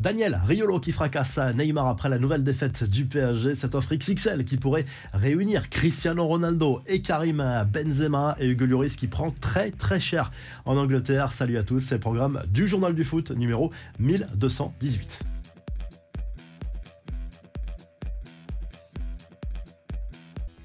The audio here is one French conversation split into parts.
Daniel Riolo qui fracasse Neymar après la nouvelle défaite du PSG. Cette offre XXL qui pourrait réunir Cristiano Ronaldo et Karim Benzema et Hugo Lloris qui prend très très cher en Angleterre. Salut à tous, c'est le programme du Journal du Foot numéro 1218.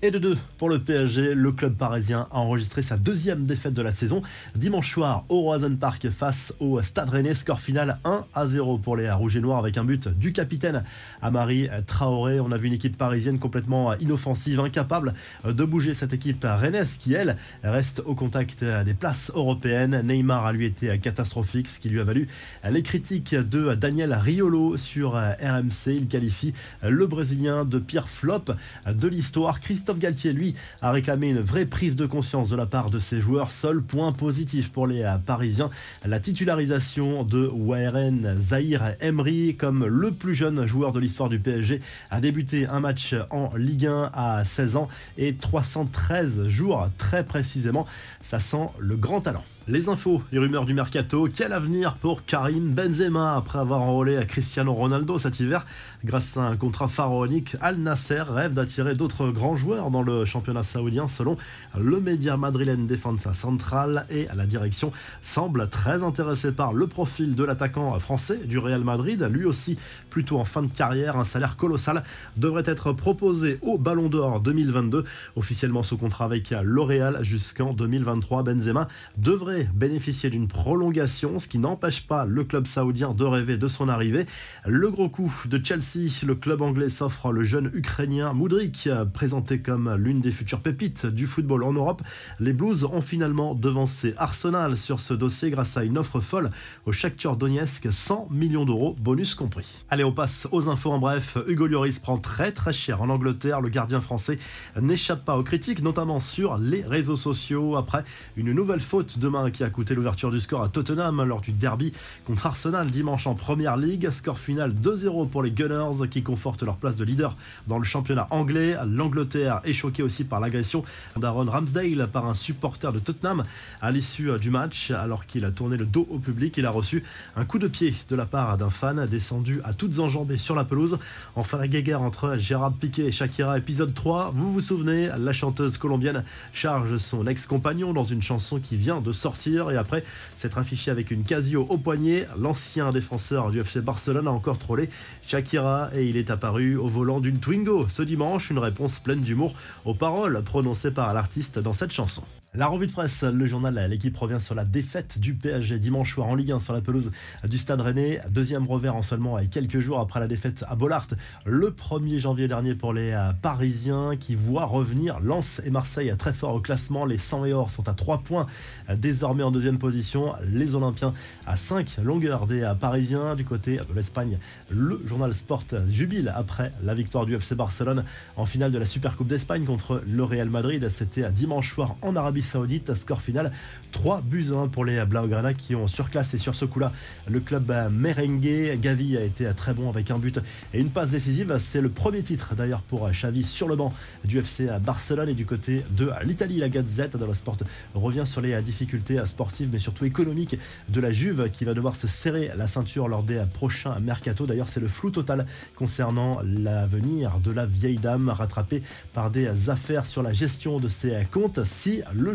Et de deux pour le PSG, le club parisien a enregistré sa deuxième défaite de la saison dimanche soir au Roison Park face au Stade Rennais. Score final 1 à 0 pour les Rouges et Noirs avec un but du capitaine Amari Traoré. On a vu une équipe parisienne complètement inoffensive, incapable de bouger cette équipe rennaise qui, elle, reste au contact des places européennes. Neymar a lui été catastrophique, ce qui lui a valu les critiques de Daniel Riolo sur RMC. Il qualifie le Brésilien de pire flop de l'histoire. Christophe Galtier, lui, a réclamé une vraie prise de conscience de la part de ses joueurs. Seul point positif pour les euh, Parisiens, la titularisation de Wairen Zahir Emery comme le plus jeune joueur de l'histoire du PSG a débuté un match en Ligue 1 à 16 ans et 313 jours très précisément. Ça sent le grand talent. Les infos et rumeurs du mercato. Quel avenir pour Karim Benzema après avoir enrôlé à Cristiano Ronaldo cet hiver Grâce à un contrat pharaonique, Al Nasser rêve d'attirer d'autres grands joueurs dans le championnat saoudien selon le média madrilène Defensa Central et la direction semble très intéressée par le profil de l'attaquant français du Real Madrid, lui aussi plutôt en fin de carrière, un salaire colossal devrait être proposé au Ballon d'Or 2022, officiellement sous contrat avec L'Oréal jusqu'en 2023. Benzema devrait bénéficier d'une prolongation, ce qui n'empêche pas le club saoudien de rêver de son arrivée. Le gros coup de Chelsea, le club anglais s'offre le jeune ukrainien Moudrik, présenté comme l'une des futures pépites du football en Europe. Les Blues ont finalement devancé Arsenal sur ce dossier grâce à une offre folle au Shakhtar Donetsk, 100 millions d'euros, bonus compris. Allez, on passe aux infos en bref. Hugo Lloris prend très très cher en Angleterre. Le gardien français n'échappe pas aux critiques, notamment sur les réseaux sociaux après une nouvelle faute demain qui a coûté l'ouverture du score à Tottenham lors du derby contre Arsenal dimanche en Première Ligue. Score final 2-0 pour les Gunners qui confortent leur place de leader dans le championnat anglais. L'Angleterre est choquée aussi par l'agression d'Aaron Ramsdale par un supporter de Tottenham à l'issue du match alors qu'il a tourné le dos au public. Il a reçu un coup de pied de la part d'un fan descendu à toutes enjambées sur la pelouse. Enfin la guéguerre entre Gérard Piquet et Shakira épisode 3. Vous vous souvenez, la chanteuse colombienne charge son ex-compagnon dans une chanson qui vient de sortir et après s'être affiché avec une Casio au poignet, l'ancien défenseur du FC Barcelone a encore trollé Shakira. Et il est apparu au volant d'une Twingo. Ce dimanche, une réponse pleine d'humour aux paroles prononcées par l'artiste dans cette chanson. La revue de presse, le journal L'équipe revient sur la défaite du PSG dimanche soir en Ligue 1 sur la pelouse du Stade Rennais. Deuxième revers en seulement quelques jours après la défaite à Bollard le 1er janvier dernier pour les euh, Parisiens qui voient revenir Lens et Marseille très fort au classement. Les 100 et or sont à 3 points désormais en deuxième position. Les Olympiens à 5 longueurs des euh, Parisiens. Du côté de l'Espagne, le journal Sport jubile après la victoire du FC Barcelone en finale de la Supercoupe d'Espagne contre le Real Madrid. C'était dimanche soir en Arabie Saoudite. Score final 3 buts 1 pour les Blaugrana qui ont surclassé sur ce coup-là le club merengue. Gavi a été très bon avec un but et une passe décisive. C'est le premier titre d'ailleurs pour Xavi sur le banc du FC Barcelone et du côté de l'Italie. La Gazette de la Sport revient sur les difficultés sportives mais surtout économiques de la Juve qui va devoir se serrer la ceinture lors des prochains mercato. D'ailleurs, c'est le flou total concernant l'avenir de la vieille dame rattrapée par des affaires sur la gestion de ses comptes. Si le